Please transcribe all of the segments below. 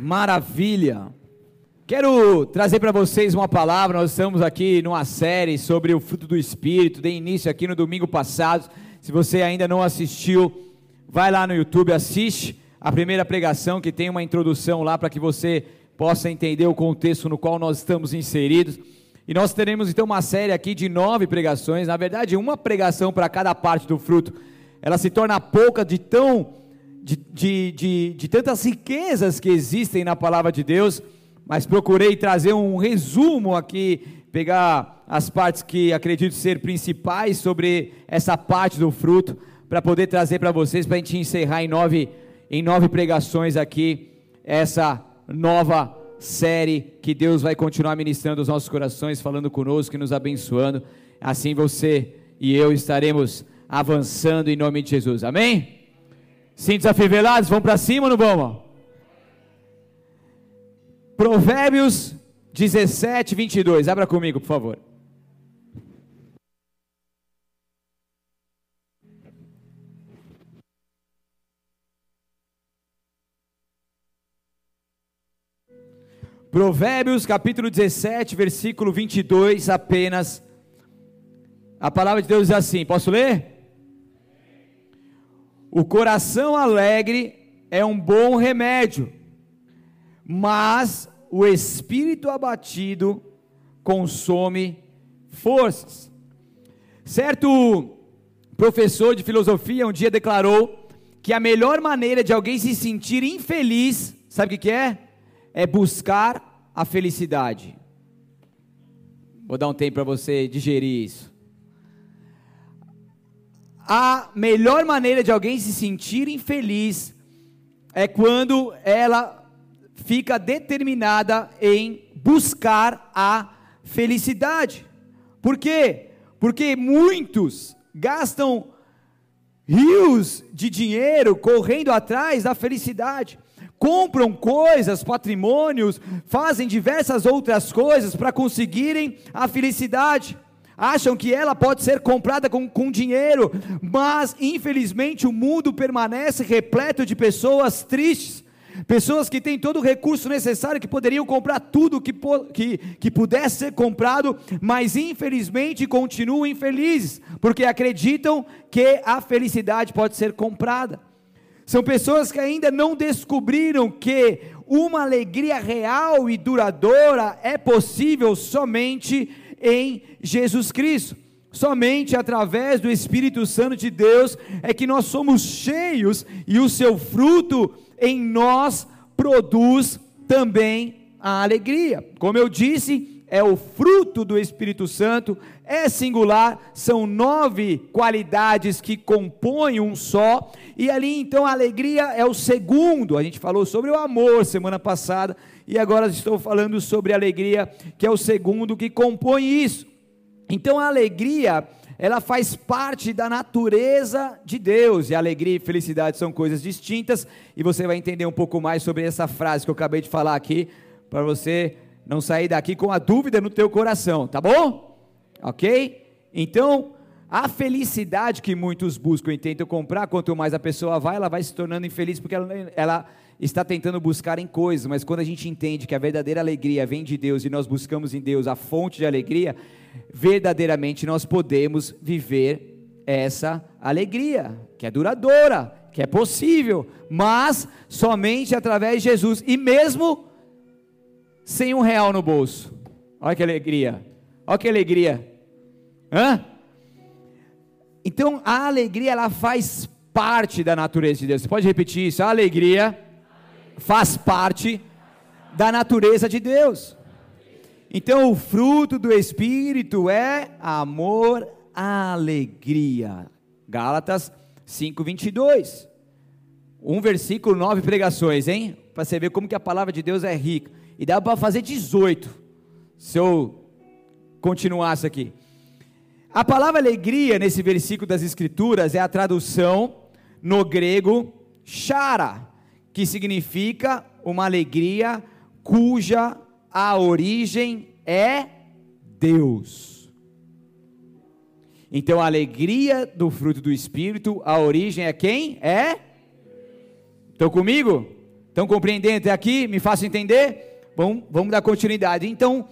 Maravilha! Quero trazer para vocês uma palavra. Nós estamos aqui numa série sobre o fruto do Espírito. Dei início aqui no domingo passado. Se você ainda não assistiu, vai lá no YouTube, assiste a primeira pregação que tem uma introdução lá para que você possa entender o contexto no qual nós estamos inseridos. E nós teremos então uma série aqui de nove pregações. Na verdade, uma pregação para cada parte do fruto. Ela se torna pouca de tão de, de, de, de tantas riquezas que existem na palavra de Deus, mas procurei trazer um resumo aqui, pegar as partes que acredito ser principais sobre essa parte do fruto, para poder trazer para vocês, para a gente encerrar em nove, em nove pregações aqui, essa nova série que Deus vai continuar ministrando os nossos corações, falando conosco e nos abençoando. Assim você e eu estaremos avançando em nome de Jesus. Amém? Cintos afivelados, vamos para cima ou não vamos? Provérbios 17, 22. Abra comigo, por favor. Provérbios capítulo 17, versículo 22 apenas. A palavra de Deus diz assim: posso ler? O coração alegre é um bom remédio, mas o espírito abatido consome forças. Certo professor de filosofia um dia declarou que a melhor maneira de alguém se sentir infeliz, sabe o que é? É buscar a felicidade. Vou dar um tempo para você digerir isso a melhor maneira de alguém se sentir infeliz é quando ela fica determinada em buscar a felicidade. Por quê? Porque muitos gastam rios de dinheiro correndo atrás da felicidade. Compram coisas, patrimônios, fazem diversas outras coisas para conseguirem a felicidade acham que ela pode ser comprada com, com dinheiro, mas infelizmente o mundo permanece repleto de pessoas tristes, pessoas que têm todo o recurso necessário, que poderiam comprar tudo que, que, que pudesse ser comprado, mas infelizmente continuam infelizes, porque acreditam que a felicidade pode ser comprada. São pessoas que ainda não descobriram que uma alegria real e duradoura é possível somente em Jesus Cristo. Somente através do Espírito Santo de Deus é que nós somos cheios e o seu fruto em nós produz também a alegria. Como eu disse, é o fruto do Espírito Santo, é singular, são nove qualidades que compõem um só, e ali então a alegria é o segundo. A gente falou sobre o amor semana passada, e agora estou falando sobre a alegria, que é o segundo que compõe isso. Então a alegria, ela faz parte da natureza de Deus, e alegria e felicidade são coisas distintas, e você vai entender um pouco mais sobre essa frase que eu acabei de falar aqui, para você não sair daqui com a dúvida no teu coração, tá bom? OK? Então, a felicidade que muitos buscam e tentam comprar, quanto mais a pessoa vai, ela vai se tornando infeliz porque ela, ela está tentando buscar em coisas, mas quando a gente entende que a verdadeira alegria vem de Deus e nós buscamos em Deus a fonte de alegria, verdadeiramente nós podemos viver essa alegria, que é duradoura, que é possível, mas somente através de Jesus, e mesmo sem um real no bolso. Olha que alegria, olha que alegria. Hã? Então a alegria ela faz parte da natureza de Deus. Você pode repetir isso? A alegria faz parte da natureza de Deus. Então, o fruto do Espírito é amor, alegria. Gálatas 5:22. Um versículo, nove pregações, hein? Para você ver como que a palavra de Deus é rica. E dá para fazer 18, se eu continuasse aqui. A palavra alegria nesse versículo das Escrituras é a tradução no grego chara, que significa uma alegria cuja a origem é Deus. Então a alegria do fruto do Espírito, a origem é quem? É? Estão comigo? Estão compreendendo até aqui? Me façam entender? Vamos, vamos dar continuidade. Então,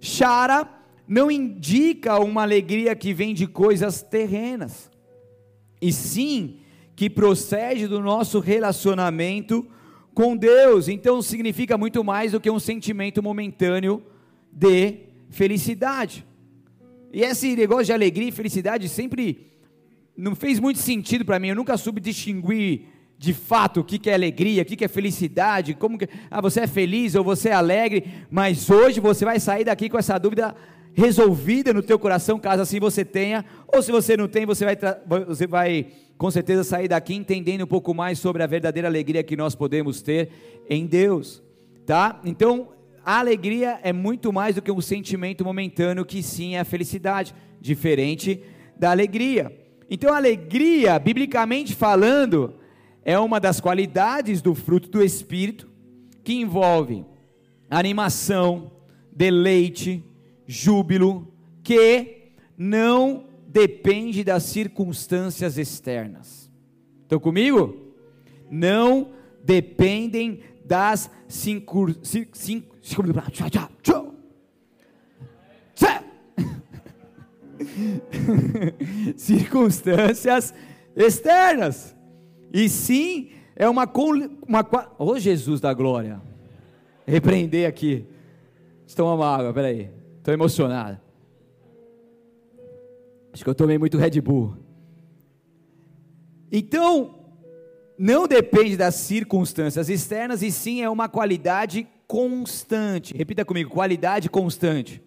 Chara não indica uma alegria que vem de coisas terrenas, e sim que procede do nosso relacionamento com Deus. Então significa muito mais do que um sentimento momentâneo de felicidade. E esse negócio de alegria e felicidade sempre não fez muito sentido para mim. Eu nunca soube distinguir de fato o que, que é alegria, o que, que é felicidade, como que ah, você é feliz ou você é alegre, mas hoje você vai sair daqui com essa dúvida resolvida no teu coração, caso assim você tenha, ou se você não tem, você vai, você vai com certeza sair daqui entendendo um pouco mais sobre a verdadeira alegria que nós podemos ter em Deus, tá? Então, a alegria é muito mais do que um sentimento momentâneo, que sim é a felicidade, diferente da alegria. Então, a alegria, biblicamente falando, é uma das qualidades do fruto do Espírito, que envolve animação, deleite, júbilo, que não depende das circunstâncias externas. Estão comigo? Não dependem das circunstâncias externas. E sim, é uma uma oh Jesus da glória. Repreender aqui. Estão água, peraí. Estou emocionado. Acho que eu tomei muito Red Bull. Então, não depende das circunstâncias externas, e sim é uma qualidade constante. Repita comigo: qualidade constante.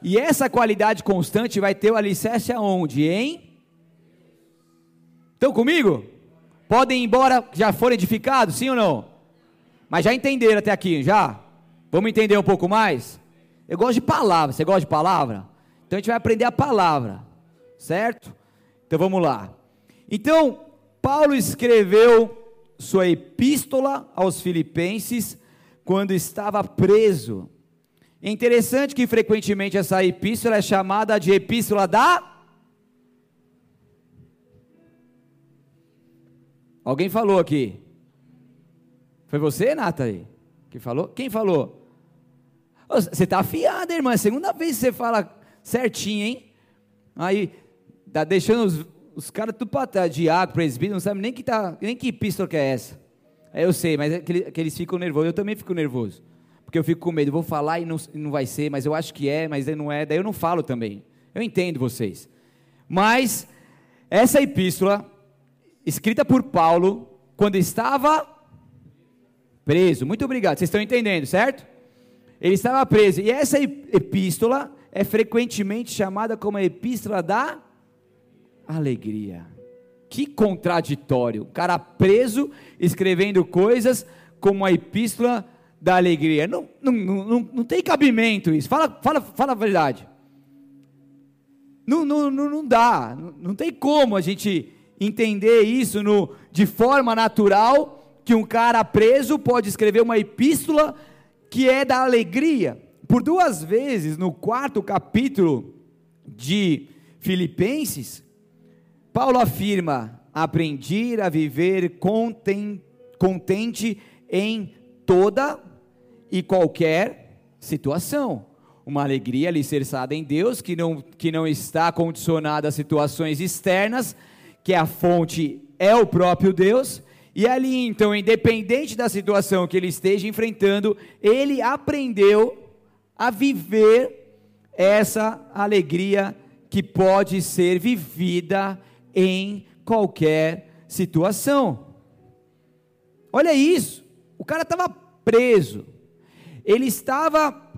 E essa qualidade constante vai ter o alicerce aonde? Hein? Estão comigo? Podem ir embora, já foram edificados, sim ou não? Mas já entenderam até aqui, já? Vamos entender um pouco mais? Eu gosto de palavra, você gosta de palavra? Então a gente vai aprender a palavra, certo? Então vamos lá. Então, Paulo escreveu sua epístola aos Filipenses quando estava preso. É interessante que frequentemente essa epístola é chamada de epístola da. Alguém falou aqui? Foi você, Nathalie, que falou? Quem falou? Você está afiada, irmã. É segunda vez que você fala certinho, hein? Aí, tá deixando os, os caras tudo para trás, diácono, presbítero, não sabe nem que, tá, nem que epístola que é essa. É, eu sei, mas é que, que, eles ficam nervosos, eu também fico nervoso. Porque eu fico com medo, vou falar e não, não vai ser, mas eu acho que é, mas não é, daí eu não falo também. Eu entendo vocês. Mas, essa epístola, escrita por Paulo, quando estava preso, muito obrigado, vocês estão entendendo, certo? Ele estava preso, e essa epístola, é frequentemente chamada como a epístola da alegria. Que contraditório. O cara preso, escrevendo coisas como a epístola da alegria. Não, não, não, não tem cabimento isso. Fala, fala, fala a verdade. Não, não, não, não dá. Não, não tem como a gente entender isso no, de forma natural que um cara preso pode escrever uma epístola que é da alegria. Por duas vezes, no quarto capítulo de Filipenses, Paulo afirma: aprendi a viver contente em toda e qualquer situação. Uma alegria alicerçada em Deus, que não, que não está condicionada a situações externas, que a fonte é o próprio Deus, e ali então, independente da situação que ele esteja enfrentando, ele aprendeu a viver essa alegria que pode ser vivida em qualquer situação. Olha isso, o cara estava preso, ele estava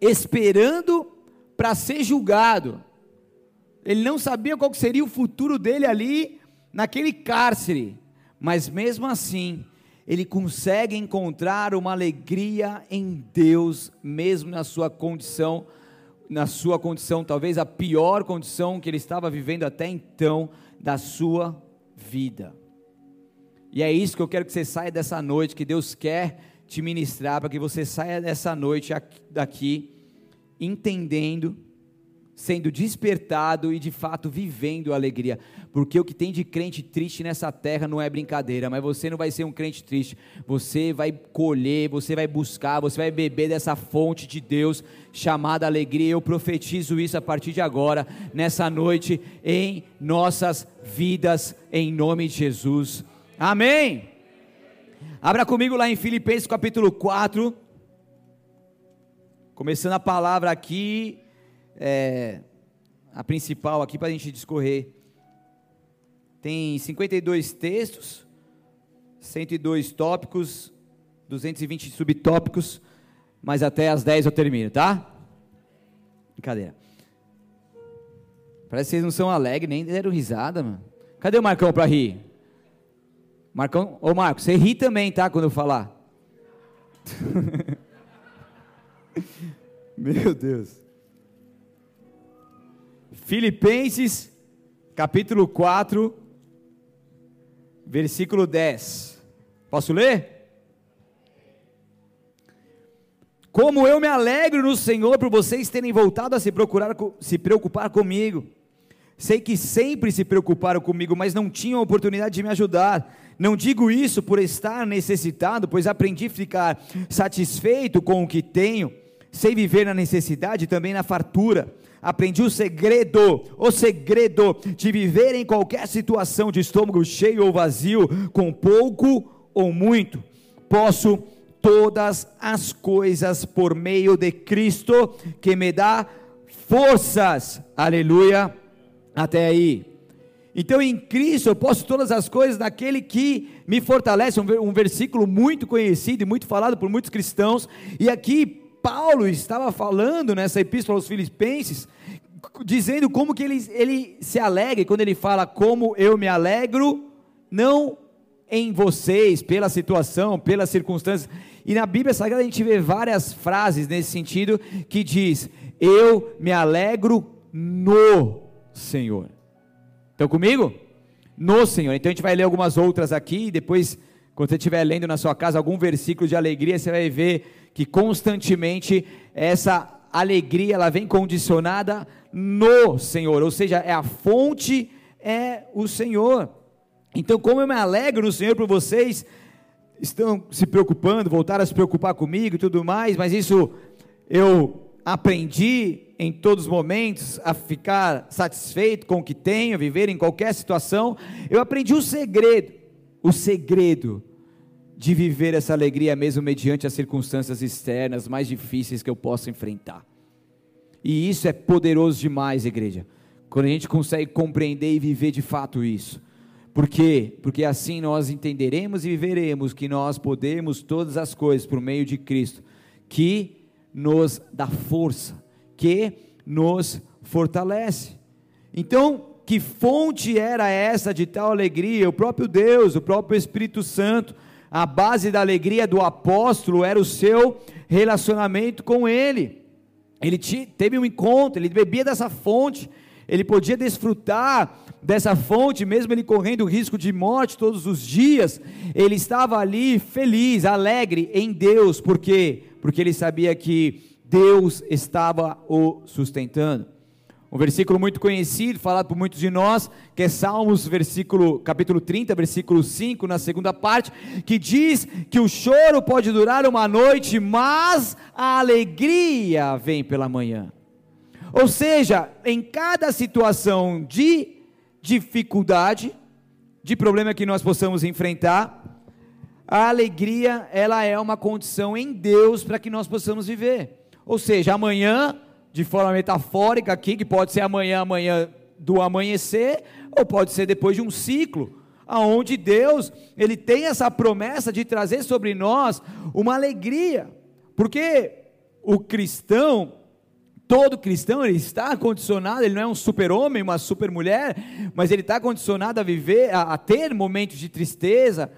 esperando para ser julgado, ele não sabia qual seria o futuro dele ali naquele cárcere, mas mesmo assim, ele consegue encontrar uma alegria em Deus, mesmo na sua condição, na sua condição, talvez a pior condição que ele estava vivendo até então da sua vida. E é isso que eu quero que você saia dessa noite, que Deus quer te ministrar, para que você saia dessa noite daqui entendendo sendo despertado e de fato vivendo a alegria. Porque o que tem de crente triste nessa terra não é brincadeira, mas você não vai ser um crente triste. Você vai colher, você vai buscar, você vai beber dessa fonte de Deus chamada alegria. Eu profetizo isso a partir de agora, nessa noite, em nossas vidas, em nome de Jesus. Amém. Abra comigo lá em Filipenses capítulo 4. Começando a palavra aqui, é, a principal aqui para a gente discorrer. Tem 52 textos, 102 tópicos, 220 subtópicos, mas até as 10 eu termino, tá? Brincadeira. Parece que vocês não são alegres, nem deram risada, mano. Cadê o Marcão para rir? Marcão, ô Marcos, você ri também, tá? Quando eu falar. Meu Deus. Filipenses, capítulo 4, versículo 10. Posso ler? Como eu me alegro no Senhor por vocês terem voltado a se, procurar, se preocupar comigo. Sei que sempre se preocuparam comigo, mas não tinham oportunidade de me ajudar. Não digo isso por estar necessitado, pois aprendi a ficar satisfeito com o que tenho. Sei viver na necessidade e também na fartura aprendi o segredo, o segredo de viver em qualquer situação de estômago cheio ou vazio, com pouco ou muito. Posso todas as coisas por meio de Cristo que me dá forças. Aleluia. Até aí. Então em Cristo eu posso todas as coisas naquele que me fortalece. Um, versículo muito conhecido e muito falado por muitos cristãos. E aqui Paulo estava falando nessa epístola aos Filipenses, dizendo como que ele, ele se alegra, quando ele fala como eu me alegro, não em vocês, pela situação, pelas circunstâncias. E na Bíblia Sagrada a gente vê várias frases nesse sentido que diz: Eu me alegro no Senhor. Estão comigo? No Senhor. Então a gente vai ler algumas outras aqui, e depois, quando você estiver lendo na sua casa algum versículo de alegria, você vai ver que constantemente essa alegria ela vem condicionada no Senhor, ou seja, é a fonte é o Senhor. Então, como eu me alegro no Senhor por vocês estão se preocupando, voltaram a se preocupar comigo e tudo mais, mas isso eu aprendi em todos os momentos a ficar satisfeito com o que tenho, viver em qualquer situação. Eu aprendi o segredo, o segredo de viver essa alegria mesmo mediante as circunstâncias externas mais difíceis que eu possa enfrentar. E isso é poderoso demais, igreja. Quando a gente consegue compreender e viver de fato isso. Por quê? Porque assim nós entenderemos e viveremos que nós podemos todas as coisas por meio de Cristo, que nos dá força, que nos fortalece. Então, que fonte era essa de tal alegria? O próprio Deus, o próprio Espírito Santo a base da alegria do apóstolo era o seu relacionamento com ele. Ele teve um encontro, ele bebia dessa fonte, ele podia desfrutar dessa fonte, mesmo ele correndo o risco de morte todos os dias, ele estava ali feliz, alegre em Deus, por quê? Porque ele sabia que Deus estava o sustentando. Um versículo muito conhecido, falado por muitos de nós, que é Salmos, versículo, capítulo 30, versículo 5, na segunda parte, que diz que o choro pode durar uma noite, mas a alegria vem pela manhã. Ou seja, em cada situação de dificuldade, de problema que nós possamos enfrentar, a alegria, ela é uma condição em Deus para que nós possamos viver. Ou seja, amanhã de forma metafórica aqui, que pode ser amanhã, amanhã do amanhecer, ou pode ser depois de um ciclo, aonde Deus, ele tem essa promessa de trazer sobre nós uma alegria. Porque o cristão, todo cristão, ele está condicionado, ele não é um super-homem, uma super-mulher, mas ele está condicionado a viver, a, a ter momentos de tristeza,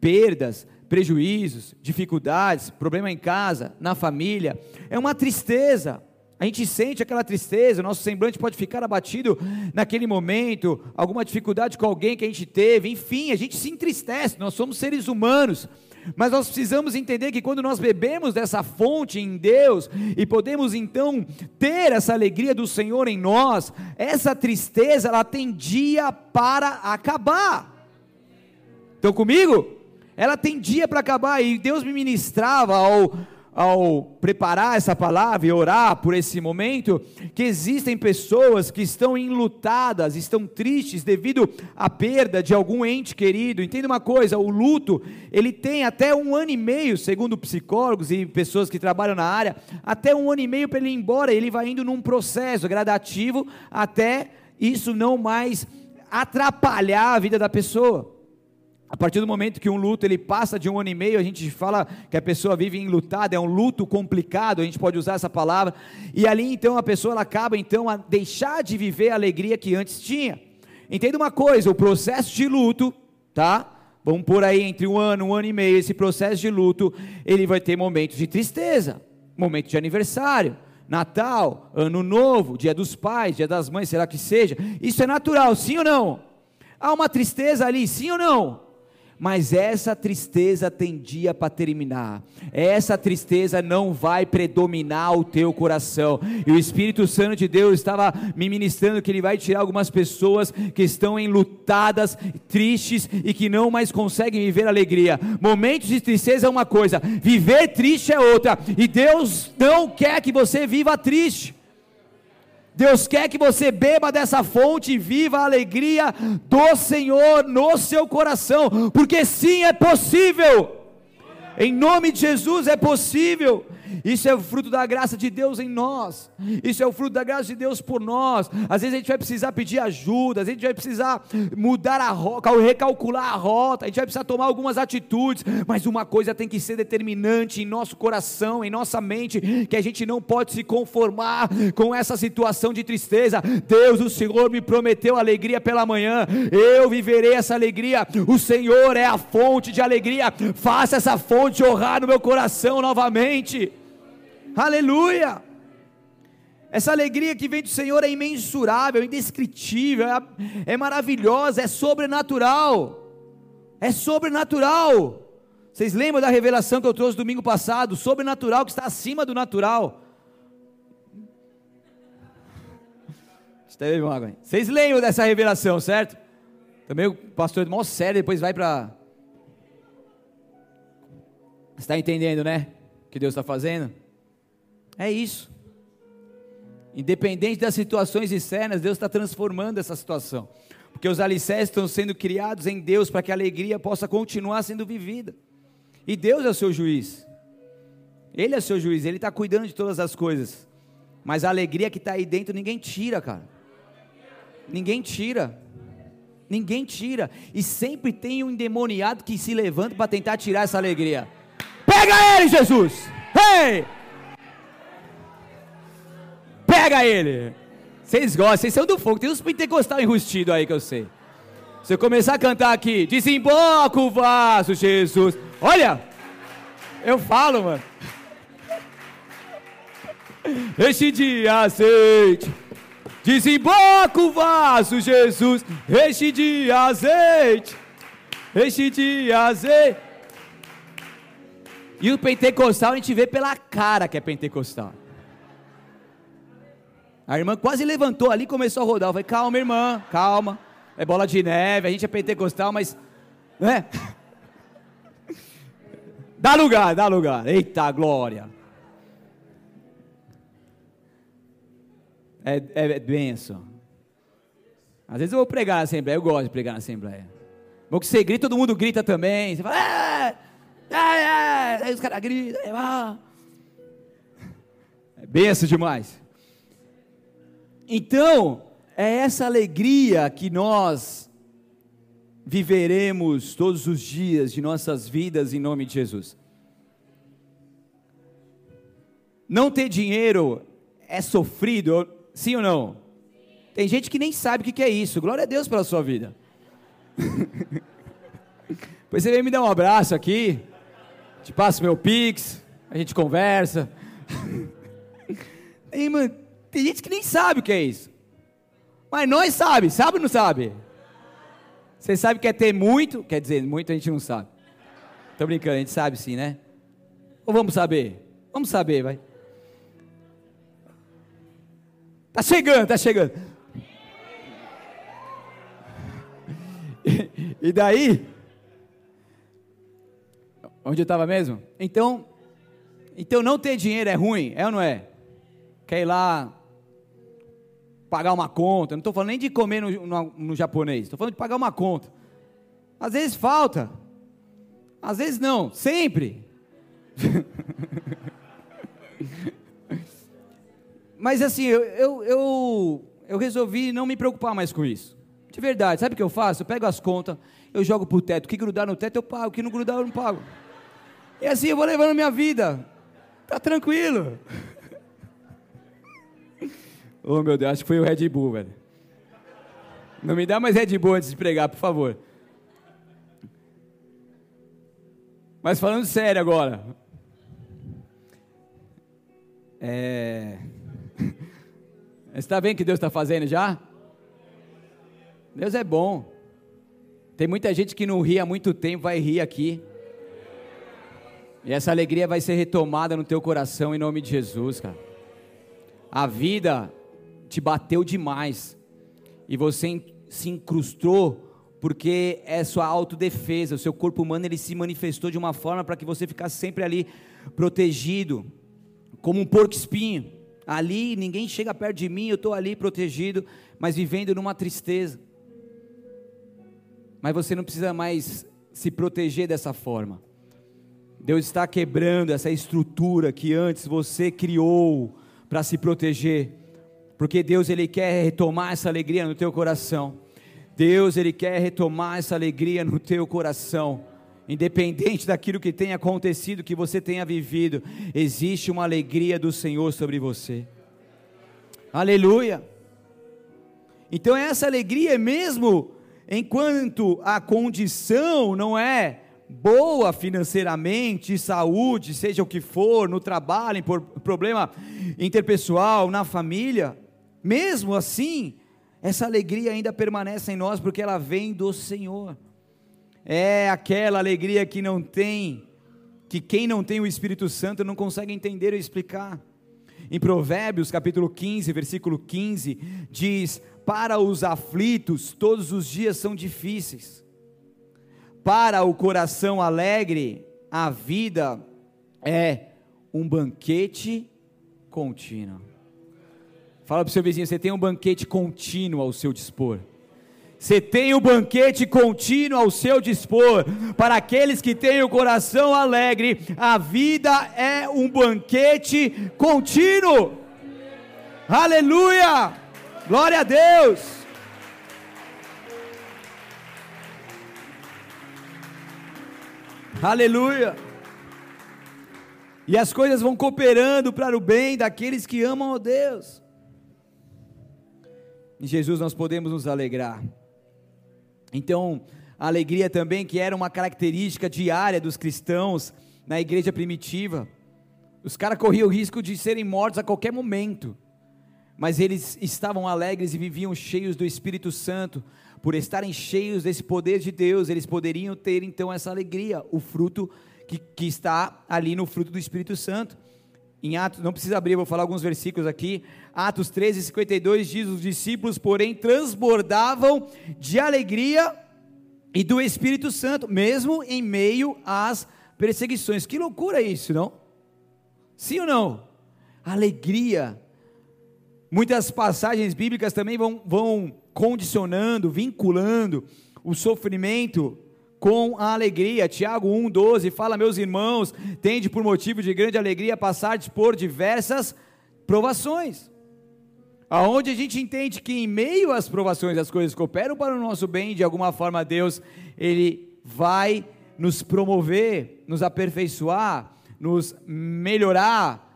perdas, prejuízos, dificuldades, problema em casa, na família. É uma tristeza. A gente sente aquela tristeza, o nosso semblante pode ficar abatido naquele momento, alguma dificuldade com alguém que a gente teve, enfim, a gente se entristece, nós somos seres humanos. Mas nós precisamos entender que quando nós bebemos dessa fonte em Deus e podemos então ter essa alegria do Senhor em nós, essa tristeza ela tem dia para acabar. Estão comigo? Ela tem dia para acabar e Deus me ministrava ao ao preparar essa palavra e orar por esse momento, que existem pessoas que estão enlutadas, estão tristes devido à perda de algum ente querido. Entenda uma coisa: o luto, ele tem até um ano e meio, segundo psicólogos e pessoas que trabalham na área, até um ano e meio para ele ir embora. Ele vai indo num processo gradativo até isso não mais atrapalhar a vida da pessoa. A partir do momento que um luto ele passa de um ano e meio, a gente fala que a pessoa vive enlutada, é um luto complicado, a gente pode usar essa palavra, e ali então a pessoa ela acaba então a deixar de viver a alegria que antes tinha. Entenda uma coisa, o processo de luto, tá? Vamos por aí entre um ano, um ano e meio, esse processo de luto, ele vai ter momentos de tristeza, momento de aniversário, Natal, Ano Novo, Dia dos Pais, Dia das Mães, será que seja? Isso é natural, sim ou não? Há uma tristeza ali, sim ou não? Mas essa tristeza tem dia para terminar. Essa tristeza não vai predominar o teu coração. E o Espírito Santo de Deus estava me ministrando que ele vai tirar algumas pessoas que estão enlutadas, tristes e que não mais conseguem viver alegria. Momentos de tristeza é uma coisa, viver triste é outra. E Deus não quer que você viva triste. Deus quer que você beba dessa fonte e viva a alegria do Senhor no seu coração, porque sim é possível. Em nome de Jesus é possível. Isso é o fruto da graça de Deus em nós. Isso é o fruto da graça de Deus por nós. Às vezes a gente vai precisar pedir ajuda, às vezes a gente vai precisar mudar a rota, recalcular a rota, a gente vai precisar tomar algumas atitudes, mas uma coisa tem que ser determinante em nosso coração, em nossa mente, que a gente não pode se conformar com essa situação de tristeza. Deus, o Senhor me prometeu alegria pela manhã. Eu viverei essa alegria. O Senhor é a fonte de alegria. Faça essa fonte honrar no meu coração novamente. Aleluia! Essa alegria que vem do Senhor é imensurável, é indescritível, é, é maravilhosa, é sobrenatural. É sobrenatural. Vocês lembram da revelação que eu trouxe domingo passado? Sobrenatural que está acima do natural. Vocês lembram dessa revelação, certo? Também o pastor é mó sério, depois vai para. Está entendendo, né? O que Deus está fazendo? É isso. Independente das situações externas, Deus está transformando essa situação. Porque os alicerces estão sendo criados em Deus para que a alegria possa continuar sendo vivida. E Deus é o seu juiz. Ele é o seu juiz, ele está cuidando de todas as coisas. Mas a alegria que está aí dentro, ninguém tira, cara. Ninguém tira. Ninguém tira. E sempre tem um endemoniado que se levanta para tentar tirar essa alegria. Pega ele, Jesus! Hey! Pega ele! Vocês gostam, vocês são do fogo. Tem uns pentecostal enrustido aí que eu sei. Se eu começar a cantar aqui, desemboca o vaso, Jesus. Olha, eu falo, mano. Este de azeite, desemboca o vaso, Jesus. Este de azeite, este de azeite. E o pentecostal a gente vê pela cara que é pentecostal. A irmã quase levantou ali e começou a rodar. Eu falei, calma, irmã, calma. É bola de neve, a gente é pentecostal, mas. Né? Dá lugar, dá lugar. Eita glória. É, é, é benção. Às vezes eu vou pregar na Assembleia, eu gosto de pregar na Assembleia. Bom que você grita, todo mundo grita também. Você fala, é, é, é. Aí os caras gritam. É, ah. é benção demais. Então, é essa alegria que nós viveremos todos os dias de nossas vidas em nome de Jesus. Não ter dinheiro é sofrido, sim ou não? Tem gente que nem sabe o que é isso. Glória a Deus pela sua vida. Depois você vem me dar um abraço aqui, te passo meu pix, a gente conversa. Ei, mano, tem gente que nem sabe o que é isso. Mas nós sabe, sabe ou não sabe? Você sabe que é ter muito, quer dizer, muito a gente não sabe. Tô brincando, a gente sabe sim, né? Ou vamos saber? Vamos saber, vai. Tá chegando, tá chegando. E daí, onde eu estava mesmo? Então, então não ter dinheiro é ruim, é ou não é? Quer ir lá pagar uma conta, não estou falando nem de comer no, no, no japonês, estou falando de pagar uma conta. Às vezes falta, às vezes não, sempre. Mas assim, eu, eu, eu, eu, resolvi não me preocupar mais com isso. De verdade, sabe o que eu faço? Eu pego as contas, eu jogo pro teto. O que grudar no teto eu pago, o que não grudar eu não pago. E assim eu vou levando minha vida. Tá tranquilo. Oh meu Deus, acho que foi o Red Bull, velho. Não me dá mais Red Bull antes de pregar, por favor. Mas falando sério agora. É... Você está vendo o que Deus está fazendo já? Deus é bom. Tem muita gente que não ri há muito tempo, vai rir aqui. E essa alegria vai ser retomada no teu coração em nome de Jesus, cara. A vida te bateu demais. E você se incrustou porque é sua autodefesa, o seu corpo humano ele se manifestou de uma forma para que você ficasse sempre ali protegido, como um porco espinho. Ali ninguém chega perto de mim, eu estou ali protegido, mas vivendo numa tristeza. Mas você não precisa mais se proteger dessa forma. Deus está quebrando essa estrutura que antes você criou para se proteger. Porque Deus ele quer retomar essa alegria no teu coração. Deus ele quer retomar essa alegria no teu coração. Independente daquilo que tenha acontecido, que você tenha vivido, existe uma alegria do Senhor sobre você. Aleluia. Então essa alegria é mesmo enquanto a condição não é boa financeiramente, saúde, seja o que for, no trabalho, por problema interpessoal, na família, mesmo assim, essa alegria ainda permanece em nós porque ela vem do Senhor é aquela alegria que não tem, que quem não tem o Espírito Santo não consegue entender ou explicar. Em Provérbios, capítulo 15, versículo 15, diz: Para os aflitos, todos os dias são difíceis. Para o coração alegre, a vida é um banquete contínuo. Fala para o seu vizinho: você tem um banquete contínuo ao seu dispor. Você tem o um banquete contínuo ao seu dispor. Para aqueles que têm o coração alegre, a vida é um banquete contínuo. Aleluia! Glória a Deus! Aleluia! E as coisas vão cooperando para o bem daqueles que amam a Deus. Em Jesus nós podemos nos alegrar. Então, a alegria também, que era uma característica diária dos cristãos na igreja primitiva. Os caras corriam o risco de serem mortos a qualquer momento, mas eles estavam alegres e viviam cheios do Espírito Santo. Por estarem cheios desse poder de Deus, eles poderiam ter então essa alegria, o fruto que, que está ali no fruto do Espírito Santo. Em Atos, não precisa abrir, vou falar alguns versículos aqui. Atos 13, 52 diz: Os discípulos, porém, transbordavam de alegria e do Espírito Santo, mesmo em meio às perseguições. Que loucura isso, não? Sim ou não? Alegria. Muitas passagens bíblicas também vão, vão condicionando, vinculando o sofrimento com a alegria. Tiago 1,12 fala: Meus irmãos, tende por motivo de grande alegria passar por diversas provações. Aonde a gente entende que em meio às provações as coisas cooperam para o nosso bem, de alguma forma Deus, Ele vai nos promover, nos aperfeiçoar, nos melhorar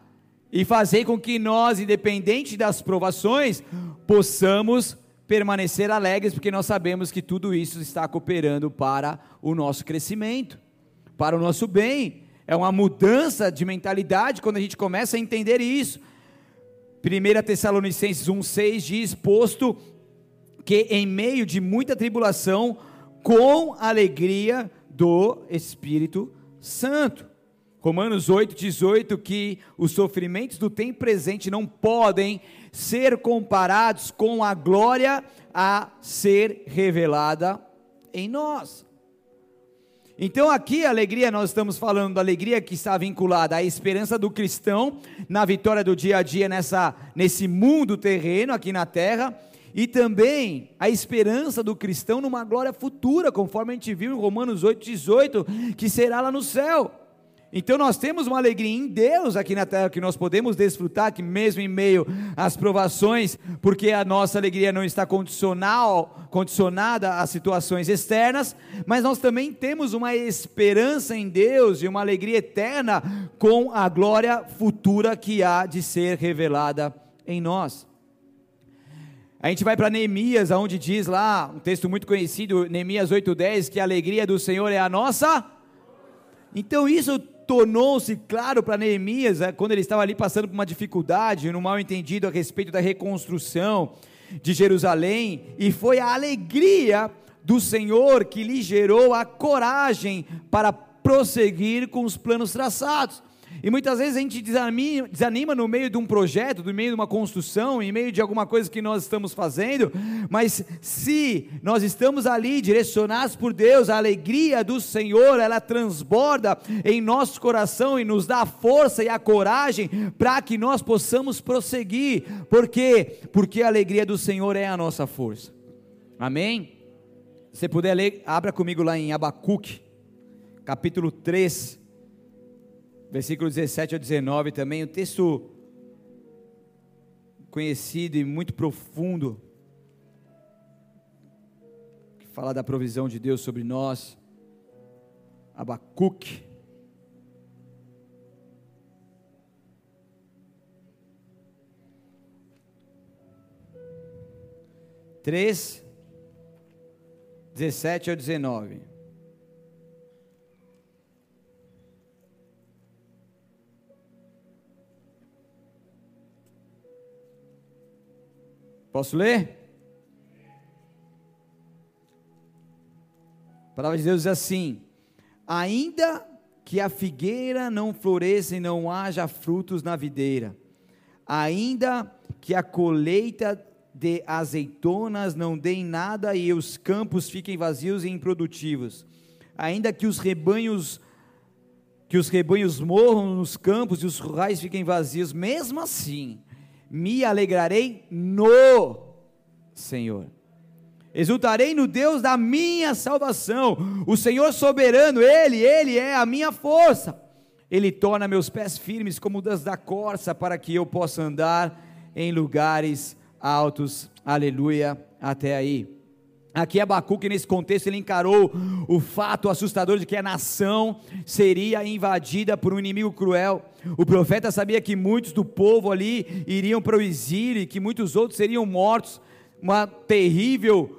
e fazer com que nós, independente das provações, possamos permanecer alegres, porque nós sabemos que tudo isso está cooperando para o nosso crescimento, para o nosso bem. É uma mudança de mentalidade quando a gente começa a entender isso. 1 Tessalonicenses 1,6 diz: Posto que em meio de muita tribulação, com alegria do Espírito Santo. Romanos 8, 18, que os sofrimentos do tempo presente não podem ser comparados com a glória a ser revelada em nós. Então, aqui a alegria, nós estamos falando da alegria que está vinculada à esperança do cristão na vitória do dia a dia nessa, nesse mundo terreno aqui na terra, e também a esperança do cristão numa glória futura, conforme a gente viu em Romanos 8,18, que será lá no céu. Então nós temos uma alegria em Deus aqui na terra que nós podemos desfrutar, que mesmo em meio às provações, porque a nossa alegria não está condicional, condicionada às situações externas, mas nós também temos uma esperança em Deus e uma alegria eterna com a glória futura que há de ser revelada em nós. A gente vai para Neemias, onde diz lá, um texto muito conhecido, Neemias 8:10, que a alegria do Senhor é a nossa. Então isso tornou-se claro para Neemias, é, quando ele estava ali passando por uma dificuldade, no mal entendido a respeito da reconstrução de Jerusalém, e foi a alegria do Senhor que lhe gerou a coragem para prosseguir com os planos traçados. E muitas vezes a gente desanima, desanima, no meio de um projeto, no meio de uma construção, em meio de alguma coisa que nós estamos fazendo, mas se nós estamos ali direcionados por Deus, a alegria do Senhor, ela transborda em nosso coração e nos dá a força e a coragem para que nós possamos prosseguir. Por quê? Porque a alegria do Senhor é a nossa força. Amém? Se você puder ler, abra comigo lá em Abacuque, capítulo 3 versículo 17 ao 19 também, um texto conhecido e muito profundo, que fala da provisão de Deus sobre nós. Abacuque. Três, dezessete ao dezenove. Posso ler? A palavra de Deus diz assim: Ainda que a figueira não floresça e não haja frutos na videira, ainda que a colheita de azeitonas não dê nada e os campos fiquem vazios e improdutivos, ainda que os rebanhos que os rebanhos morram nos campos e os currais fiquem vazios, mesmo assim, me alegrarei no Senhor. Exultarei no Deus da minha salvação. O Senhor soberano, Ele, Ele é a minha força. Ele torna meus pés firmes como das da corça, para que eu possa andar em lugares altos. Aleluia. Até aí. Aqui Abacuque, nesse contexto, ele encarou o fato assustador de que a nação seria invadida por um inimigo cruel. O profeta sabia que muitos do povo ali iriam para o exílio e que muitos outros seriam mortos. Uma terrível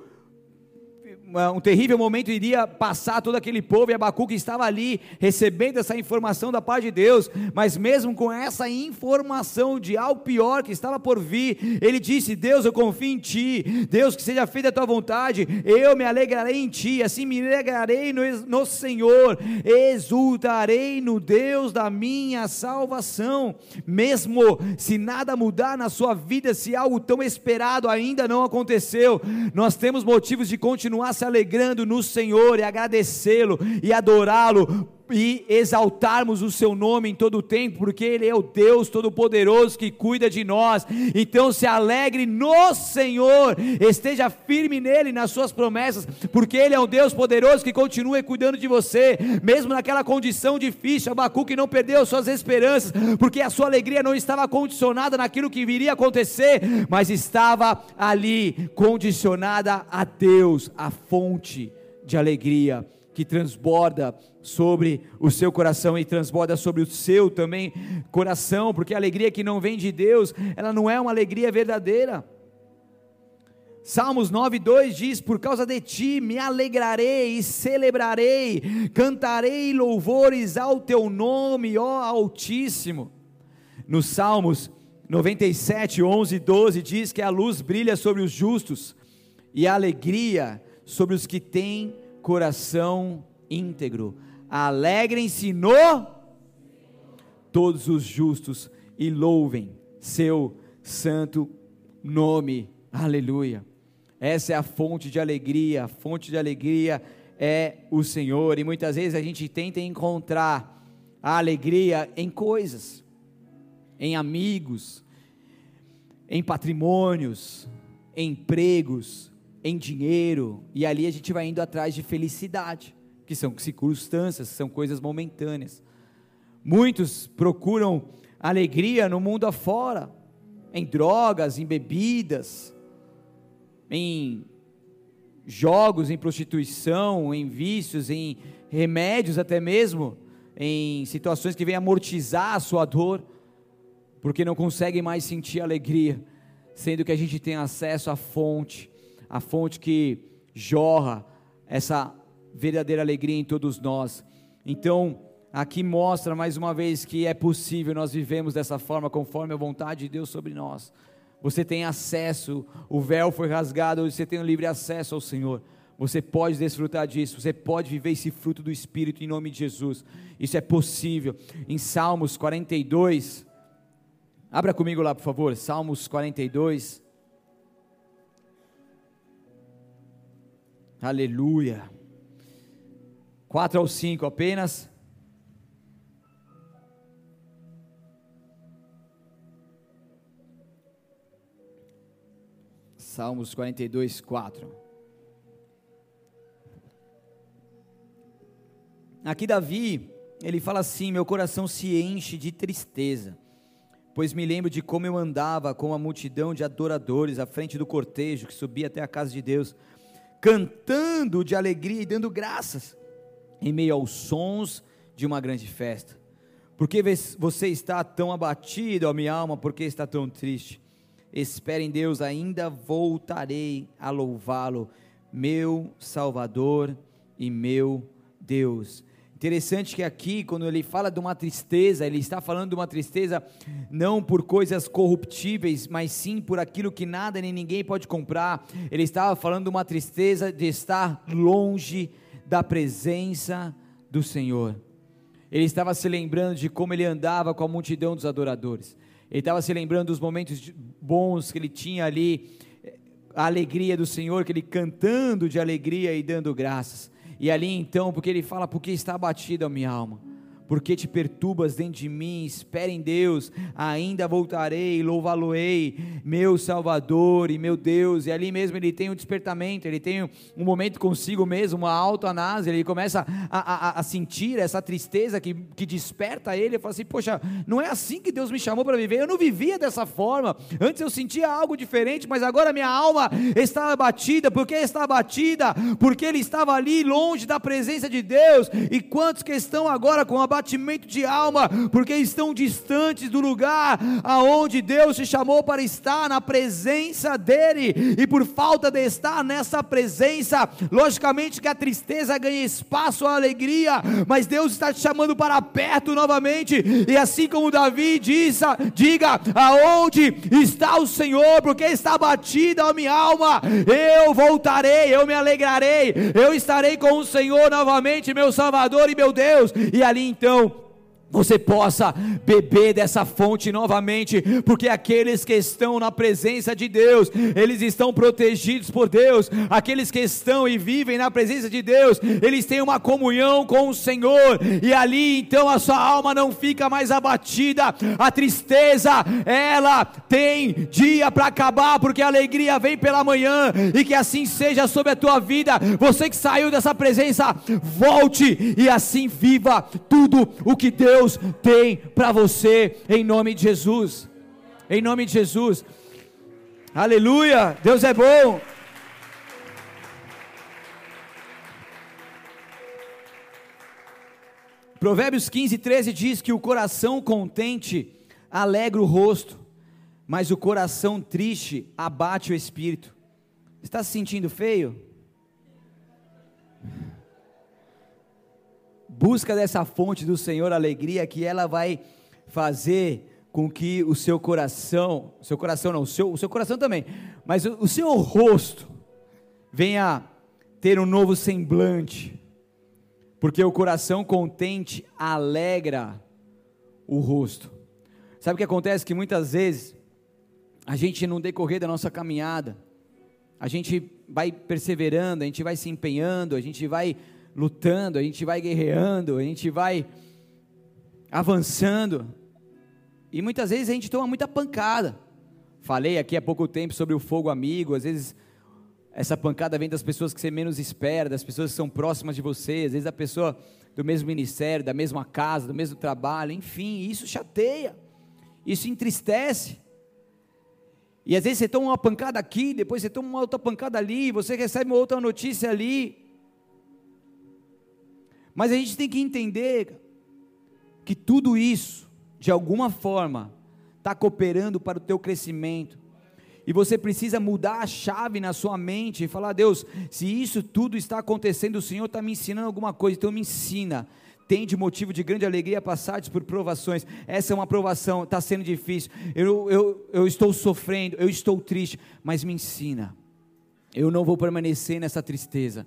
um terrível momento iria passar todo aquele povo e Abacuque estava ali recebendo essa informação da parte de Deus, mas mesmo com essa informação de algo pior que estava por vir, ele disse: Deus, eu confio em ti, Deus, que seja feita a tua vontade, eu me alegrarei em ti, assim me alegrarei no, no Senhor, exultarei no Deus da minha salvação, mesmo se nada mudar na sua vida, se algo tão esperado ainda não aconteceu, nós temos motivos de continuar se alegrando no Senhor e agradecê-lo e adorá-lo e exaltarmos o seu nome em todo o tempo, porque Ele é o Deus Todo-Poderoso que cuida de nós. Então se alegre no Senhor, esteja firme nele, nas suas promessas, porque Ele é um Deus poderoso que continua cuidando de você, mesmo naquela condição difícil. Abacuque não perdeu suas esperanças, porque a sua alegria não estava condicionada naquilo que viria a acontecer, mas estava ali condicionada a Deus, a fonte de alegria que transborda sobre o seu coração e transborda sobre o seu também coração, porque a alegria que não vem de Deus, ela não é uma alegria verdadeira. Salmos 9:2 diz: Por causa de ti me alegrarei e celebrarei, cantarei louvores ao teu nome, ó Altíssimo. Nos Salmos 97, 11 e 12 diz que a luz brilha sobre os justos e a alegria sobre os que têm coração íntegro. alegrem-se no todos os justos e louvem seu santo nome. Aleluia. Essa é a fonte de alegria, a fonte de alegria é o Senhor, e muitas vezes a gente tenta encontrar a alegria em coisas, em amigos, em patrimônios, em empregos, em dinheiro, e ali a gente vai indo atrás de felicidade, que são circunstâncias, são coisas momentâneas. Muitos procuram alegria no mundo afora, em drogas, em bebidas, em jogos, em prostituição, em vícios, em remédios até mesmo, em situações que vêm amortizar a sua dor, porque não conseguem mais sentir alegria, sendo que a gente tem acesso à fonte, a fonte que jorra essa verdadeira alegria em todos nós. Então, aqui mostra mais uma vez que é possível nós vivemos dessa forma, conforme a vontade de Deus sobre nós. Você tem acesso, o véu foi rasgado, você tem um livre acesso ao Senhor. Você pode desfrutar disso, você pode viver esse fruto do Espírito em nome de Jesus. Isso é possível. Em Salmos 42, abra comigo lá, por favor, Salmos 42. Aleluia. 4 ao 5 apenas. Salmos 42, 4. Aqui Davi, ele fala assim: Meu coração se enche de tristeza, pois me lembro de como eu andava com a multidão de adoradores à frente do cortejo que subia até a casa de Deus, cantando de alegria e dando graças, em meio aos sons de uma grande festa. Porque você está tão abatido, ó minha alma, porque está tão triste? Espere em Deus, ainda voltarei a louvá-lo, meu Salvador e meu Deus. Interessante que aqui, quando ele fala de uma tristeza, ele está falando de uma tristeza não por coisas corruptíveis, mas sim por aquilo que nada nem ninguém pode comprar. Ele estava falando de uma tristeza de estar longe da presença do Senhor. Ele estava se lembrando de como ele andava com a multidão dos adoradores. Ele estava se lembrando dos momentos bons que ele tinha ali, a alegria do Senhor, que ele cantando de alegria e dando graças. E ali então, porque ele fala, porque está abatida a minha alma porque te perturbas dentro de mim? Espere em Deus, ainda voltarei, louvá-lo-ei, meu Salvador e meu Deus. E ali mesmo ele tem um despertamento, ele tem um momento consigo mesmo, uma autoanálise, ele começa a, a, a, sentir essa tristeza que, que desperta ele. Ele fala assim: Poxa, não é assim que Deus me chamou para viver, eu não vivia dessa forma. Antes eu sentia algo diferente, mas agora minha alma está abatida. Por que está abatida? Porque ele estava ali longe da presença de Deus. E quantos que estão agora com a abatimento de alma, porque estão distantes do lugar aonde Deus te chamou para estar, na presença dEle, e por falta de estar nessa presença, logicamente que a tristeza ganha espaço, a alegria, mas Deus está te chamando para perto novamente, e assim como Davi diz, diga aonde está o Senhor, porque está abatida a minha alma, eu voltarei, eu me alegrarei, eu estarei com o Senhor novamente, meu Salvador e meu Deus, e ali então então você possa beber dessa fonte novamente, porque aqueles que estão na presença de Deus, eles estão protegidos por Deus, aqueles que estão e vivem na presença de Deus, eles têm uma comunhão com o Senhor, e ali então a sua alma não fica mais abatida, a tristeza, ela tem dia para acabar, porque a alegria vem pela manhã, e que assim seja sobre a tua vida, você que saiu dessa presença, volte e assim viva tudo o que Deus Deus tem para você, em nome de Jesus. Em nome de Jesus. Aleluia! Deus é bom. Provérbios 15, 13 diz que o coração contente alegra o rosto, mas o coração triste abate o espírito. Está se sentindo feio? Busca dessa fonte do Senhor alegria que ela vai fazer com que o seu coração, seu coração não, o seu, o seu coração também, mas o, o seu rosto venha ter um novo semblante, Porque o coração contente alegra o rosto. Sabe o que acontece? Que muitas vezes a gente, no decorrer da nossa caminhada, a gente vai perseverando, a gente vai se empenhando, a gente vai lutando, a gente vai guerreando, a gente vai avançando. E muitas vezes a gente toma muita pancada. Falei aqui há pouco tempo sobre o fogo amigo, às vezes essa pancada vem das pessoas que você menos espera, das pessoas que são próximas de você, às vezes a pessoa do mesmo ministério, da mesma casa, do mesmo trabalho, enfim, isso chateia, isso entristece. E às vezes você toma uma pancada aqui, depois você toma uma outra pancada ali, você recebe uma outra notícia ali. Mas a gente tem que entender que tudo isso, de alguma forma, está cooperando para o teu crescimento. E você precisa mudar a chave na sua mente e falar: Deus, se isso tudo está acontecendo, o Senhor está me ensinando alguma coisa, então me ensina. Tem de motivo de grande alegria passados por provações. Essa é uma provação, está sendo difícil. Eu, eu, eu estou sofrendo, eu estou triste, mas me ensina. Eu não vou permanecer nessa tristeza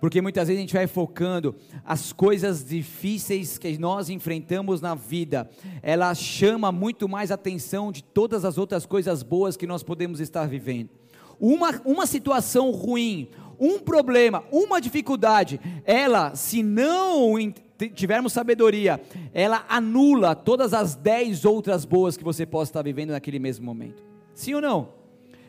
porque muitas vezes a gente vai focando as coisas difíceis que nós enfrentamos na vida, ela chama muito mais atenção de todas as outras coisas boas que nós podemos estar vivendo. Uma, uma situação ruim, um problema, uma dificuldade, ela, se não tivermos sabedoria, ela anula todas as dez outras boas que você possa estar vivendo naquele mesmo momento. Sim ou não?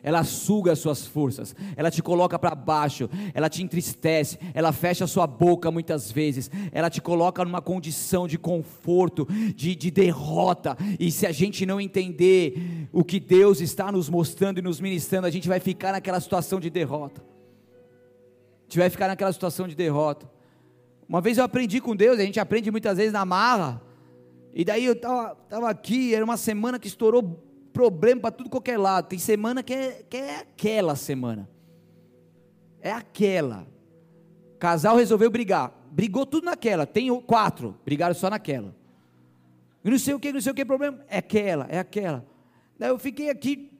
Ela suga as suas forças, ela te coloca para baixo, ela te entristece, ela fecha a sua boca muitas vezes, ela te coloca numa condição de conforto, de, de derrota, e se a gente não entender o que Deus está nos mostrando e nos ministrando, a gente vai ficar naquela situação de derrota, a gente vai ficar naquela situação de derrota. Uma vez eu aprendi com Deus, a gente aprende muitas vezes na marra, e daí eu estava aqui, era uma semana que estourou problema para tudo qualquer lado. Tem semana que é, que é aquela semana. É aquela. Casal resolveu brigar. Brigou tudo naquela. Tem quatro. Brigaram só naquela. E não sei o que, não sei o que problema. É aquela, é aquela. Daí eu fiquei aqui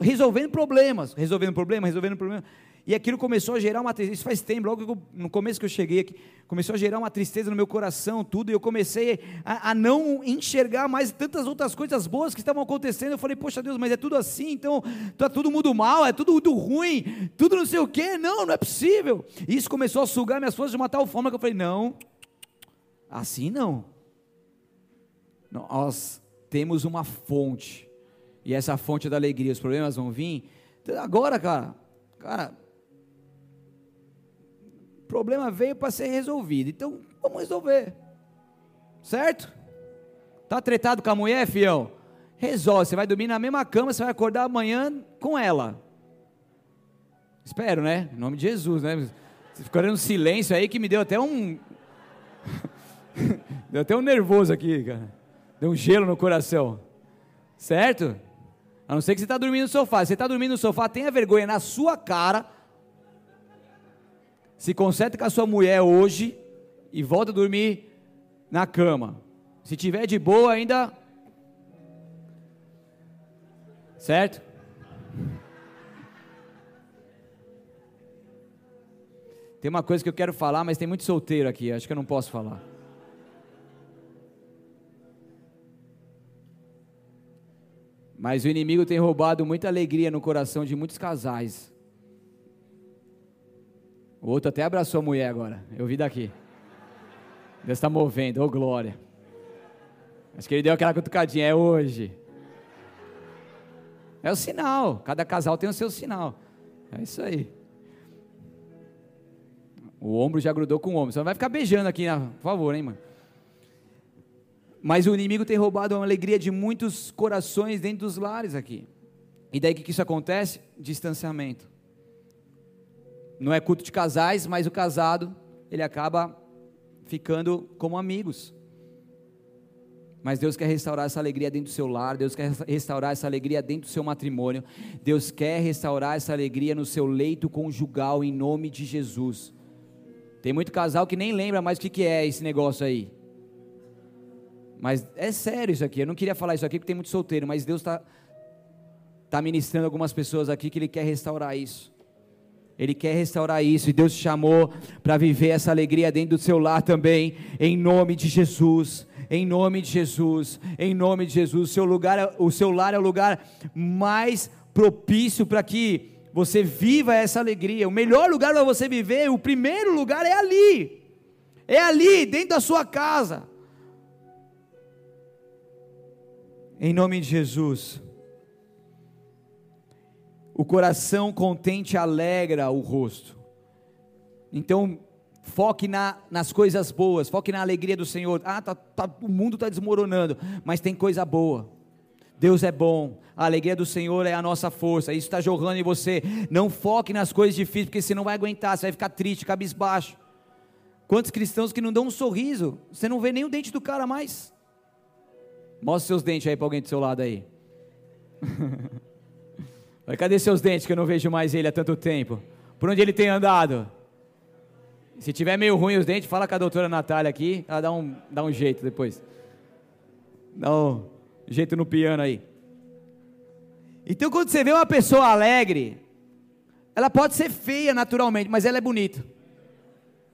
resolvendo problemas. Resolvendo problema, resolvendo problema. E aquilo começou a gerar uma tristeza. Isso faz tempo, logo no começo que eu cheguei aqui, começou a gerar uma tristeza no meu coração, tudo. E eu comecei a, a, não enxergar mais tantas outras coisas boas que estavam acontecendo. Eu falei, poxa Deus, mas é tudo assim, então está todo mundo mal, é tudo muito ruim, tudo não sei o quê. Não, não é possível. E isso começou a sugar minhas forças de uma tal forma que eu falei, não, assim não. Nós temos uma fonte. E essa fonte da alegria, os problemas vão vir. Agora, cara, cara, problema veio para ser resolvido. Então, vamos resolver. Certo? Tá tretado com a mulher, fião? Resolve. Você vai dormir na mesma cama, você vai acordar amanhã com ela. Espero, né? Em nome de Jesus, né? Você ficou um silêncio aí que me deu até um. deu até um nervoso aqui, cara. Deu um gelo no coração. Certo? A não ser que você está dormindo no sofá. Você está dormindo no sofá, tenha vergonha na sua cara se conserta com a sua mulher hoje e volta a dormir na cama. Se tiver de boa ainda. Certo? Tem uma coisa que eu quero falar, mas tem muito solteiro aqui, acho que eu não posso falar. Mas o inimigo tem roubado muita alegria no coração de muitos casais. O outro até abraçou a mulher agora. Eu vi daqui. Deus está movendo, ô oh, glória. Acho que ele deu aquela cutucadinha, é hoje. É o sinal, cada casal tem o seu sinal. É isso aí. O ombro já grudou com o ombro. Você não vai ficar beijando aqui, né? por favor, hein, mano. Mas o inimigo tem roubado a alegria de muitos corações dentro dos lares aqui. E daí o que, isso acontece? Distanciamento não é culto de casais, mas o casado, ele acaba ficando como amigos. Mas Deus quer restaurar essa alegria dentro do seu lar, Deus quer restaurar essa alegria dentro do seu matrimônio, Deus quer restaurar essa alegria no seu leito conjugal, em nome de Jesus. Tem muito casal que nem lembra mais o que, é esse negócio aí. Mas é sério isso aqui, eu não queria falar isso aqui porque tem muito solteiro, mas Deus está tá ministrando algumas pessoas aqui que Ele quer restaurar isso. Ele quer restaurar isso e Deus te chamou para viver essa alegria dentro do seu lar também, em nome de Jesus. Em nome de Jesus, em nome de Jesus, o seu lugar, é, o seu lar é o lugar mais propício para que você viva essa alegria. O melhor lugar para você viver, o primeiro lugar é ali. É ali, dentro da sua casa. Em nome de Jesus. O coração contente alegra o rosto. Então, foque na, nas coisas boas, foque na alegria do Senhor. Ah, tá, tá, o mundo está desmoronando, mas tem coisa boa. Deus é bom, a alegria do Senhor é a nossa força, isso está jogando em você. Não foque nas coisas difíceis, porque você não vai aguentar, você vai ficar triste, cabisbaixo. Quantos cristãos que não dão um sorriso, você não vê nem o dente do cara mais. Mostra seus dentes aí para alguém do seu lado aí. Cadê seus dentes que eu não vejo mais ele há tanto tempo? Por onde ele tem andado? Se tiver meio ruim os dentes, fala com a doutora Natália aqui, ela dá um, dá um jeito depois. Dá um jeito no piano aí. Então quando você vê uma pessoa alegre, ela pode ser feia naturalmente, mas ela é bonita.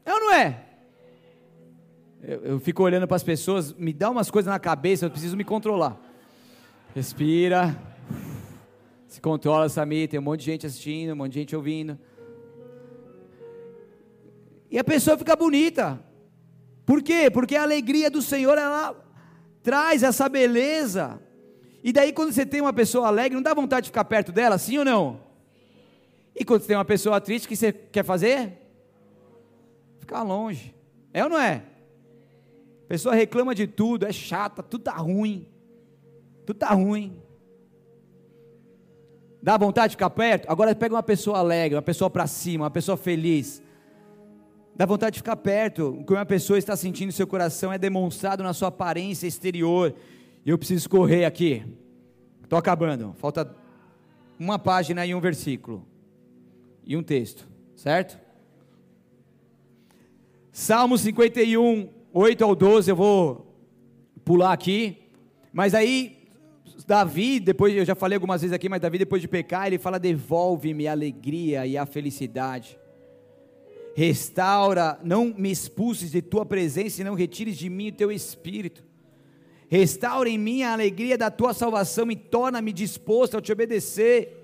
É ou não é? Eu, eu fico olhando para as pessoas, me dá umas coisas na cabeça, eu preciso me controlar. Respira. Se controla, Samir, tem um monte de gente assistindo, um monte de gente ouvindo. E a pessoa fica bonita. Por quê? Porque a alegria do Senhor, ela traz essa beleza. E daí, quando você tem uma pessoa alegre, não dá vontade de ficar perto dela, sim ou não? E quando você tem uma pessoa triste, o que você quer fazer? Ficar longe. É ou não é? A pessoa reclama de tudo, é chata, tudo tá ruim. Tudo tá ruim. Dá vontade de ficar perto? Agora pega uma pessoa alegre, uma pessoa para cima, uma pessoa feliz. Dá vontade de ficar perto. O que uma pessoa está sentindo no seu coração é demonstrado na sua aparência exterior. Eu preciso correr aqui. Estou acabando. Falta uma página e um versículo. E um texto. Certo? Salmo 51, 8 ao 12. Eu vou pular aqui. Mas aí, Davi, depois eu já falei algumas vezes aqui, mas Davi, depois de pecar, ele fala: devolve-me a alegria e a felicidade Restaura, não me expulses de tua presença e não retires de mim o teu espírito. Restaura em mim a alegria da tua salvação e torna-me disposto a te obedecer.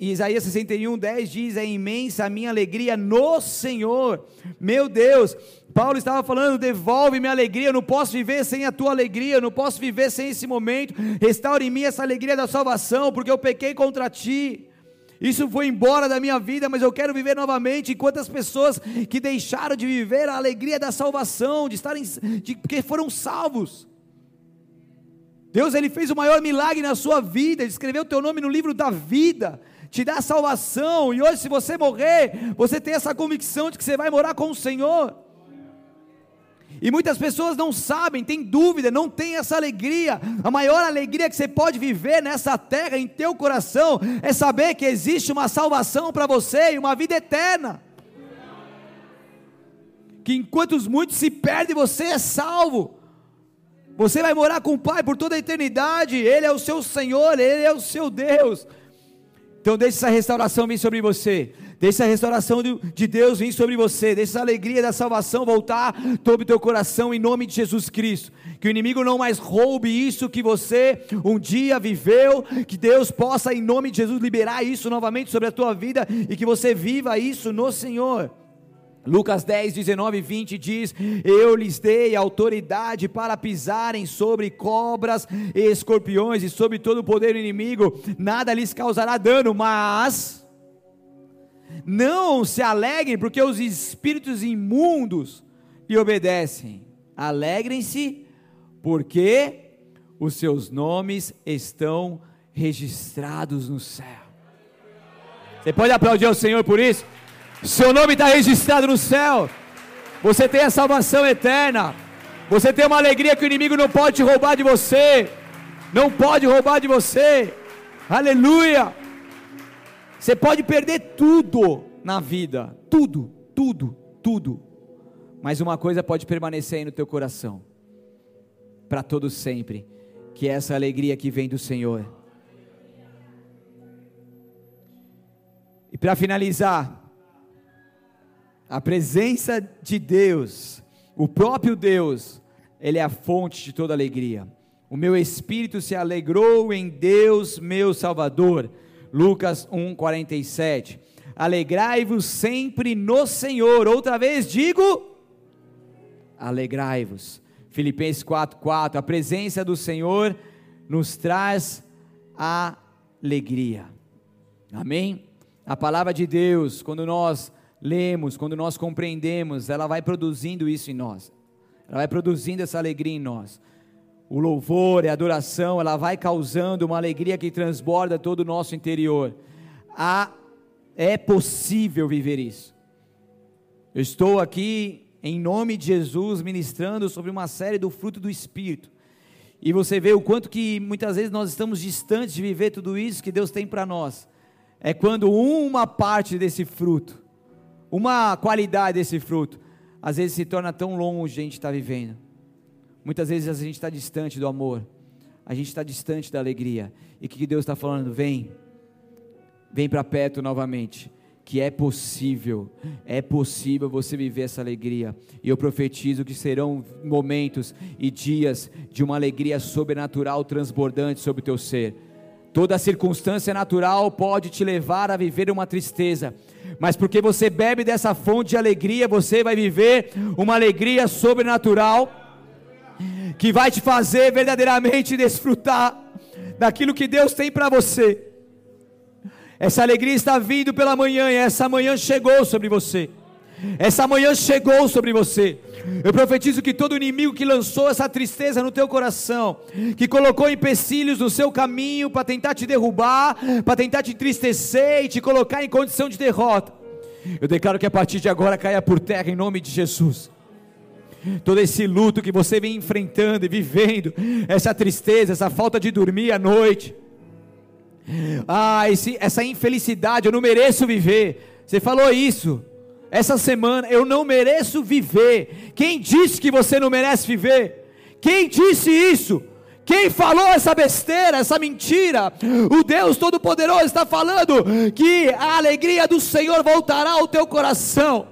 Isaías 61, 10 diz: É imensa a minha alegria no Senhor. Meu Deus, Paulo estava falando: devolve minha alegria. Eu não posso viver sem a tua alegria, eu não posso viver sem esse momento. Restaura em mim essa alegria da salvação, porque eu pequei contra ti. Isso foi embora da minha vida, mas eu quero viver novamente. Enquanto as pessoas que deixaram de viver a alegria da salvação, de estarem, de, porque foram salvos. Deus ele fez o maior milagre na sua vida, ele escreveu o teu nome no livro da vida, te dá salvação, e hoje, se você morrer, você tem essa convicção de que você vai morar com o Senhor. E muitas pessoas não sabem, têm dúvida, não têm essa alegria. A maior alegria que você pode viver nessa terra, em teu coração, é saber que existe uma salvação para você e uma vida eterna. Que enquanto muitos se perdem, você é salvo. Você vai morar com o Pai por toda a eternidade. Ele é o seu Senhor, Ele é o seu Deus. Então deixe essa restauração vir sobre você. Deixe a restauração de Deus vir sobre você. Deixe essa alegria da salvação voltar sobre o teu coração em nome de Jesus Cristo. Que o inimigo não mais roube isso que você um dia viveu. Que Deus possa, em nome de Jesus, liberar isso novamente sobre a tua vida e que você viva isso no Senhor. Lucas 10, 19 e 20 diz: Eu lhes dei autoridade para pisarem sobre cobras e escorpiões e sobre todo o poder inimigo, nada lhes causará dano, mas não se alegrem, porque os espíritos imundos lhe obedecem. Alegrem-se, porque os seus nomes estão registrados no céu. Você pode aplaudir ao Senhor por isso? Seu nome está registrado no céu. Você tem a salvação eterna. Você tem uma alegria que o inimigo não pode roubar de você. Não pode roubar de você. Aleluia. Você pode perder tudo na vida, tudo, tudo, tudo. Mas uma coisa pode permanecer aí no teu coração, para todo sempre, que é essa alegria que vem do Senhor. E para finalizar, a presença de Deus, o próprio Deus, Ele é a fonte de toda alegria. O meu espírito se alegrou em Deus, meu Salvador. Lucas 1:47. Alegrai-vos sempre no Senhor. Outra vez digo: alegrai-vos. Filipenses 4:4. A presença do Senhor nos traz alegria. Amém? A palavra de Deus, quando nós lemos, quando nós compreendemos, ela vai produzindo isso em nós. Ela vai produzindo essa alegria em nós o louvor e a adoração, ela vai causando uma alegria que transborda todo o nosso interior. Ah, é possível viver isso. Eu estou aqui em nome de Jesus ministrando sobre uma série do fruto do Espírito. E você vê o quanto que muitas vezes nós estamos distantes de viver tudo isso que Deus tem para nós. É quando uma parte desse fruto, uma qualidade desse fruto, às vezes se torna tão longe a gente estar tá vivendo. Muitas vezes a gente está distante do amor, a gente está distante da alegria. E o que Deus está falando? Vem, vem para perto novamente. Que é possível, é possível você viver essa alegria. E eu profetizo que serão momentos e dias de uma alegria sobrenatural transbordante sobre o teu ser. Toda circunstância natural pode te levar a viver uma tristeza, mas porque você bebe dessa fonte de alegria, você vai viver uma alegria sobrenatural que vai te fazer verdadeiramente desfrutar daquilo que Deus tem para você. Essa alegria está vindo pela manhã e essa manhã chegou sobre você. Essa manhã chegou sobre você. Eu profetizo que todo inimigo que lançou essa tristeza no teu coração, que colocou empecilhos no seu caminho para tentar te derrubar, para tentar te entristecer e te colocar em condição de derrota, eu declaro que a partir de agora caia por terra em nome de Jesus todo esse luto que você vem enfrentando e vivendo, essa tristeza, essa falta de dormir à noite, ah, esse, essa infelicidade, eu não mereço viver. Você falou isso essa semana, eu não mereço viver. Quem disse que você não merece viver? Quem disse isso? Quem falou essa besteira, essa mentira? O Deus Todo-Poderoso está falando que a alegria do Senhor voltará ao teu coração.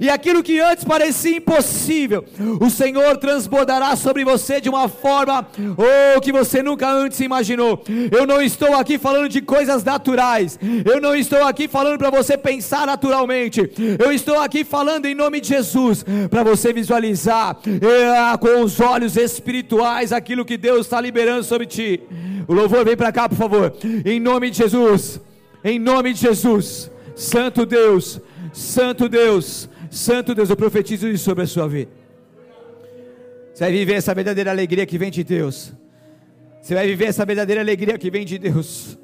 E aquilo que antes parecia impossível, o Senhor transbordará sobre você de uma forma oh, que você nunca antes imaginou. Eu não estou aqui falando de coisas naturais. Eu não estou aqui falando para você pensar naturalmente. Eu estou aqui falando em nome de Jesus para você visualizar eh, com os olhos espirituais aquilo que Deus está liberando sobre ti. O louvor vem para cá, por favor. Em nome de Jesus. Em nome de Jesus. Santo Deus Santo Deus, Santo Deus, eu profetizo isso sobre a sua vida. Você vai viver essa verdadeira alegria que vem de Deus. Você vai viver essa verdadeira alegria que vem de Deus.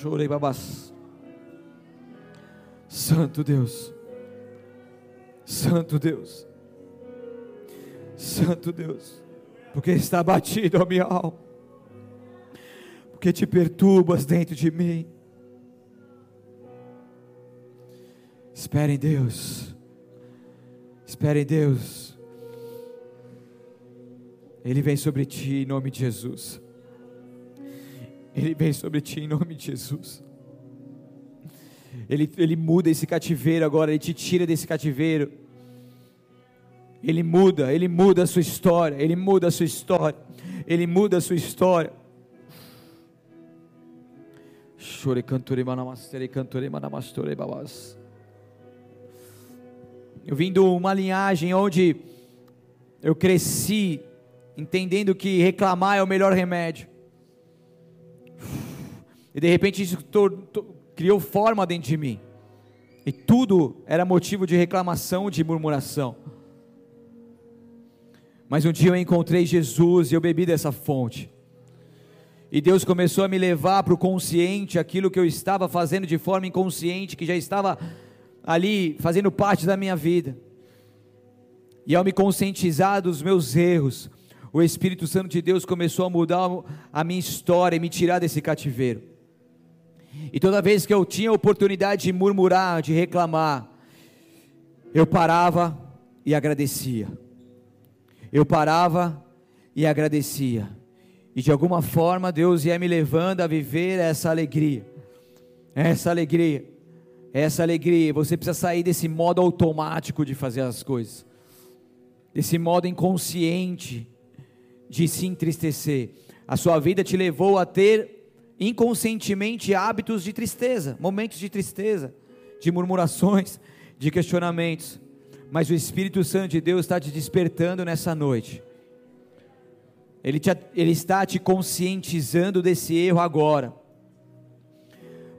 Chorei, babás. Santo Deus. Santo Deus. Santo Deus. Porque está batido a minha alma. Porque te perturbas dentro de mim. Espere em Deus. Espere em Deus. Ele vem sobre ti em nome de Jesus. Ele vem sobre ti em nome de Jesus. Ele, ele muda esse cativeiro agora, ele te tira desse cativeiro. Ele muda, ele muda a sua história, ele muda a sua história, ele muda a sua história. Chore cantore manamastere cantore manamastore babas. Eu vim de uma linhagem onde eu cresci entendendo que reclamar é o melhor remédio. E de repente isso criou forma dentro de mim. E tudo era motivo de reclamação, de murmuração. Mas um dia eu encontrei Jesus e eu bebi dessa fonte. E Deus começou a me levar para o consciente, aquilo que eu estava fazendo de forma inconsciente, que já estava ali fazendo parte da minha vida. E ao me conscientizar dos meus erros, o Espírito Santo de Deus começou a mudar a minha história e me tirar desse cativeiro. E toda vez que eu tinha oportunidade de murmurar, de reclamar, eu parava e agradecia. Eu parava e agradecia. E de alguma forma Deus ia me levando a viver essa alegria. Essa alegria. Essa alegria. Você precisa sair desse modo automático de fazer as coisas. Desse modo inconsciente de se entristecer. A sua vida te levou a ter inconscientemente hábitos de tristeza, momentos de tristeza, de murmurações, de questionamentos. Mas o Espírito Santo de Deus está te despertando nessa noite. Ele, te, ele está te conscientizando desse erro agora,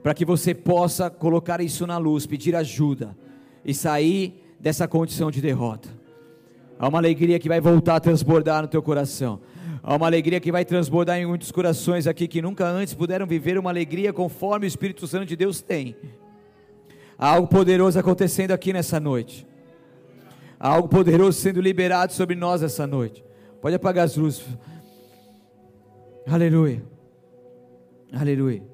para que você possa colocar isso na luz, pedir ajuda e sair dessa condição de derrota. Há uma alegria que vai voltar a transbordar no teu coração. Há uma alegria que vai transbordar em muitos corações aqui que nunca antes puderam viver uma alegria conforme o Espírito Santo de Deus tem. Há algo poderoso acontecendo aqui nessa noite. Há algo poderoso sendo liberado sobre nós essa noite. Pode apagar as luzes. Aleluia. Aleluia.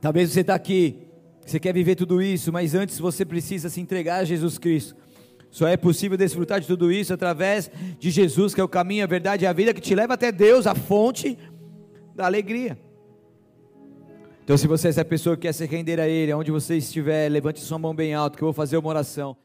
Talvez você está aqui, você quer viver tudo isso, mas antes você precisa se entregar a Jesus Cristo. Só é possível desfrutar de tudo isso através de Jesus, que é o caminho, a verdade e a vida que te leva até Deus, a fonte da alegria. Então, se você é essa pessoa que quer se render a Ele, onde você estiver, levante sua mão bem alto, que eu vou fazer uma oração.